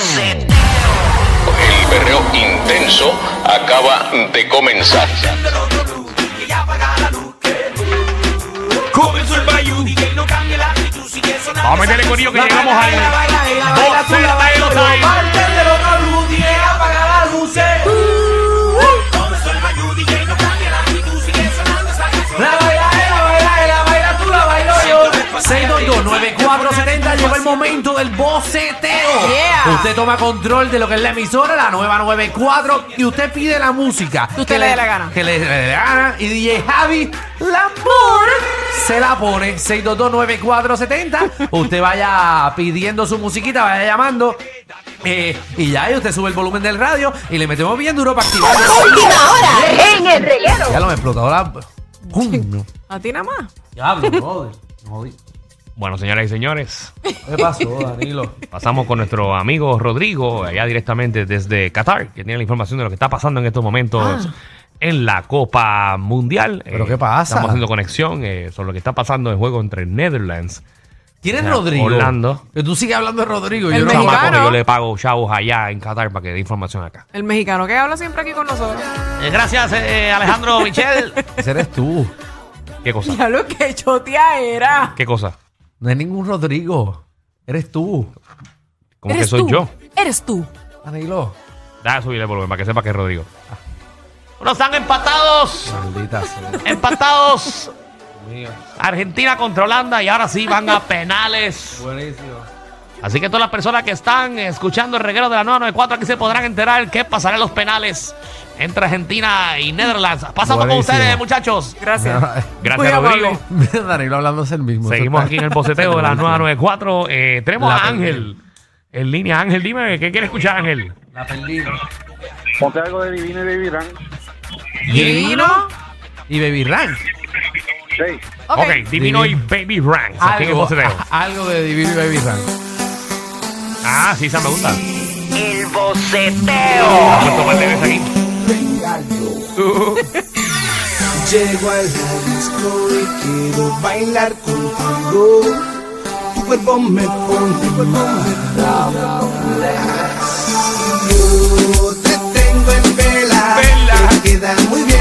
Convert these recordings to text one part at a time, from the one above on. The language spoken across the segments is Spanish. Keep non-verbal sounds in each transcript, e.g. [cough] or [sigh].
El berreo intenso acaba de comenzar. Comenzó el Bayou. Vamos a meterle corillo que llegamos al. Momento del boceteo. Yeah. Usted toma control de lo que es la emisora, la nueva 94, y usted pide la música. Que usted le dé la gana. Que le dé la gana. Y DJ Javi Lamour se la pone. 622-9470. usted vaya pidiendo su musiquita, vaya llamando. eh, y ya, y usted sube el volumen del radio y le metemos bien duro para activar. Última hora en el reguero. Ya lo me explotó la. [laughs] Coño. ¿A ti nada más? Diablo, brother. Bueno, señoras y señores, ¿Qué pasó, Danilo? pasamos con nuestro amigo Rodrigo, allá directamente desde Qatar, que tiene la información de lo que está pasando en estos momentos en la Copa Mundial. ¿Pero Eh, qué pasa? Estamos haciendo conexión eh, sobre lo que está pasando en el juego entre Netherlands. ¿Quién es Rodrigo? Orlando. Que tú sigues hablando de Rodrigo. El yo no mexicano. Chamaco que yo le pago chavos allá en Qatar para que dé información acá. El mexicano que habla siempre aquí con nosotros. Eh, gracias, eh, Alejandro Michel. [laughs] Ese eres tú. ¿Qué cosa? Ya lo que chotea era. ¿Qué cosa? No es ningún Rodrigo. Eres tú. ¿Cómo que Eres soy tú. yo? Eres tú. Danilo. Déjame subirle el volumen para que sepa que es Rodrigo. Bueno, están empatados. Maldita sea. Empatados. Mío. Argentina contra Holanda y ahora sí van a [laughs] penales. Buenísimo. Así que todas las personas que están escuchando el reguero de la 994 aquí se podrán enterar qué pasará en los penales entre Argentina y Netherlands. Pasamos con ustedes, muchachos. Gracias. Gracias, Rodrigo. [laughs] Danilo hablándose el mismo. Seguimos aquí en el boceteo de la 994. Eh, tenemos La a perdí. Ángel en línea. Ángel, dime, ¿qué quiere escuchar, Ángel? La perdí. Ponte algo de Divino y Baby Ran. Divino. Y Baby Rank. Sí. Ok. Ok, Divino y Baby Ranks. Aquí en el Algo, boceteo. [laughs] algo de Divino y Baby Rank. Ah, sí, esa me gusta. El boceteo. Vamos a tomar de vez aquí. Llego al disco y quiero bailar contigo. Tu cuerpo me pone mal. Yo te tengo en vela. Te queda muy bien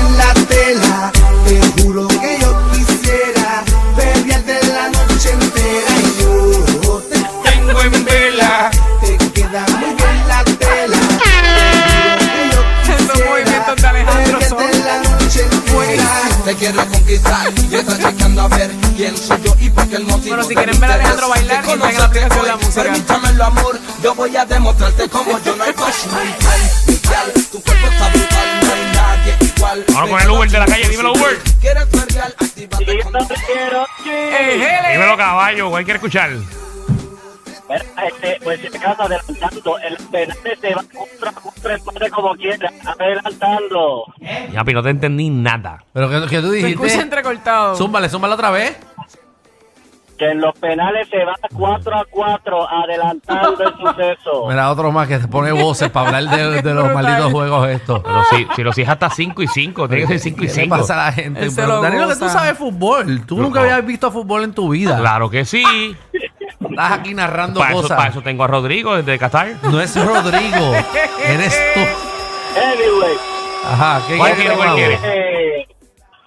Te quiero conquistar y estás checando a ver quién soy yo y por qué el motivo Bueno, si de quieren mi ver a. Alejandro bailar, en la aplicación que La hoy, Música. Permítamelo, amor, yo voy a demostrarte como yo no hay pasión. Tu cuerpo está brutal, no hay nadie igual. Vamos con el Uber de la calle, dímelo, Uber. ¿Quieres perrear? Actívate con Eh. Dímelo, caballo. ¿Cuál quiere escuchar? Este, pues en casa adelantando, el penal se va contra contra empate como quiera, adelantando. Ya, pero no te entendí nada. Pero que, que tú Se escucha dijiste. entrecortado. Zúmbale, zúmbale otra vez. Que en los penales se va 4 a 4, adelantando el suceso. [laughs] Mira, otro más que se pone voces para hablar de, de los Brutal. malditos juegos estos. Pero si, si lo si es hasta 5 y 5, tiene que ser 5 y ¿Qué le 5. pasa a la gente? Él se Pero, lo Danilo, que tú goza. sabes fútbol. Tú nunca No. habías visto fútbol en tu vida. Claro que sí. [laughs] Estás aquí narrando Para eso, cosas. para eso tengo a Rodrigo desde Qatar. No es Rodrigo. Eres tú. Anyway, Ajá, ¿qué ¿Cuál quieres quiere, cuál que quiere? eh,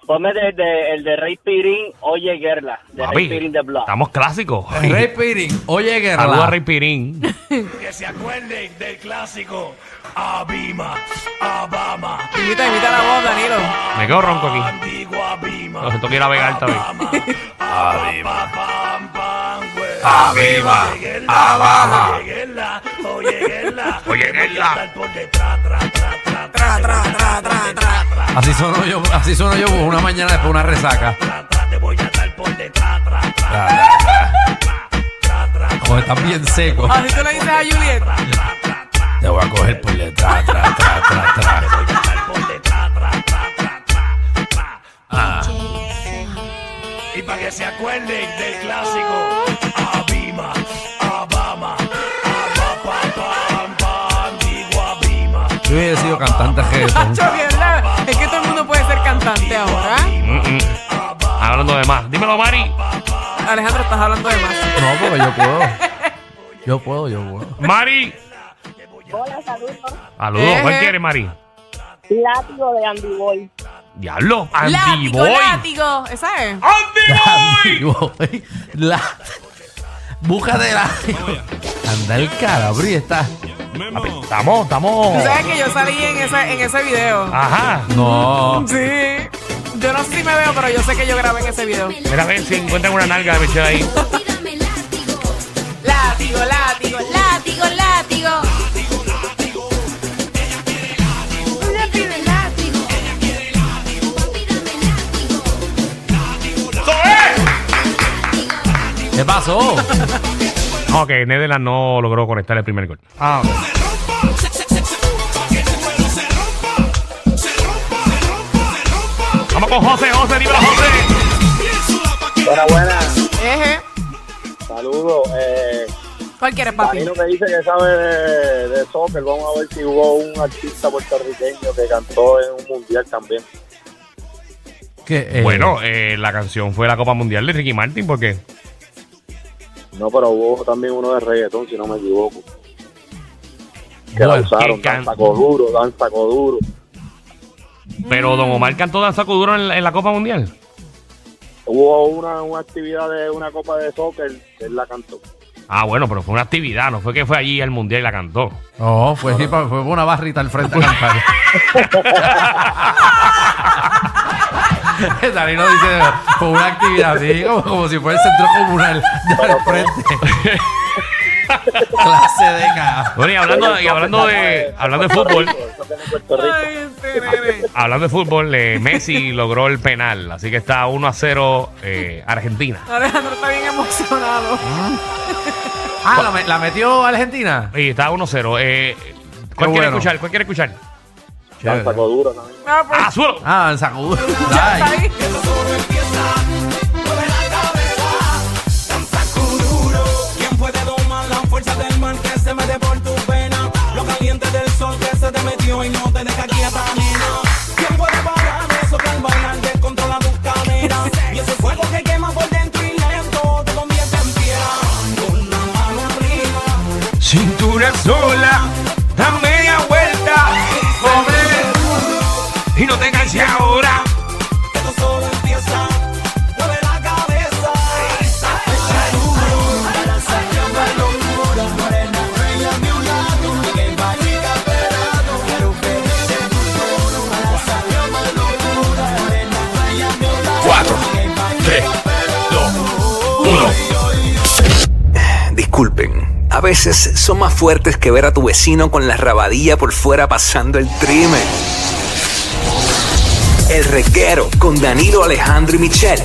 ponme de, de- el de Rey Pirín, Oye Gerla, de Papi, Rey Pirín de Block. estamos clásicos. Rey Pirín. Oye, Guerra. Saludos a Rey Pirín. [laughs] que se acuerden del clásico Abima, Abama. Imita, imita la voz, Danilo. Me quedo ronco aquí. Antiguo Abima. No, esto quiere vegar también. Abima. Aviva. Abaja. Oye, Tra, tra, tra. Así sonó yo, así sonó yo una mañana después de una resaca. Joder, estás bien seco. Así tú le dices a Juliet. Te voy a coger por detrás, tra, tra, tra, tra. Ah. Y para que se acuerden del clásico Yo hubiera sido cantante [laughs] reggaetón. Es que todo el mundo puede ser cantante ahora. Hablando de más. Dímelo, Mari. Alejandro, estás hablando de más. No, porque yo puedo. [laughs] Yo puedo, yo puedo. Mari. Hola, saludos. Saludos. Eje. ¿Cuál quieres, Mari? Látigo de Andy Boy. Diablo. Andy Látigo, Boy. látigo. Esa es. Andy [laughs] Boy. Boy. La... Búscate la... Anda el calabrí, está... Estamos, estamos. Tú sabes que yo salí en ese, en ese video. Ajá. No. Sí. Yo no sé si me veo, pero yo sé que yo grabé en ese video. Mira a ver si encuentran una nalga de Michelle ahí. Látigo, látigo, látigo, látigo. ¿Qué pasó? [laughs] Ok, Netherlands no logró conectar el primer gol. Ah, Vamos con José, José, dímelo, José. Buena, buena. Eje. Saludos. Eh, ¿Cuál quieres, papi? Danilo que dice que sabe de, de soccer. Vamos a ver si hubo un artista puertorriqueño que cantó en un mundial también. que, eh, Bueno, eh, la canción fue la Copa Mundial de Ricky Martin porque No, pero hubo también uno de reggaetón, si no me equivoco. Que Bueno, la usaron, que Dan can- Saco Duro, Dan Saco Duro. pero Don Omar cantó Danza Kuduro en, la- en la Copa Mundial. Hubo una, una actividad de una copa de soccer, que él la cantó. Ah, bueno, pero fue una actividad, no fue que fue allí al Mundial y la cantó. No, fue, fue una barrita al frente a cantar. [laughs] [laughs] [laughs] Danilo dice, fue una actividad así, como, como si fuera el centro comunal de al frente. [laughs] Clase de ca. Bueno, y hablando, y hablando de hablando de fútbol. Ay, este hablando de fútbol, eh, Messi logró el penal, así que está 1 a 0 eh, Argentina. Alejandro está bien emocionado. Ah, ¿la, me- la metió Argentina? Y está 1 a 0. Eh, ¿Cuál quiere bueno. escuchar? ¿Cuál quiere escuchar? Dan Saco Duro también. Ah, pues, ¡Ah, suelo! Ah, en sacudo. ya Ay. está ahí. ¿Quién puede domar la fuerza del mar que se mete por tu pena? Lo caliente del sol que se te metió y no te deja quieta, nena. ¿Quién puede parar eso que al bailar descontrola tus caderas? Y ese fuego que quema por dentro y lento te convierte en piedra. Con la mano arriba. Cintura sola, y no te canses ahora. que esto solo empieza. Mueve la cabeza. Echa duro. Saca la locura. Morena, reina de un lado. Que vaya esperando. Quiero que eche duro. Para salir más locura. Morena, reina de un lado. 4, 3, 2, 1. Disculpen, a veces son más fuertes que ver a tu vecino con la rabadilla por fuera pasando el trimen. El reguero con Danilo Alejandro y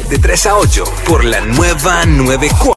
de 3 a 8 por la nueva 94.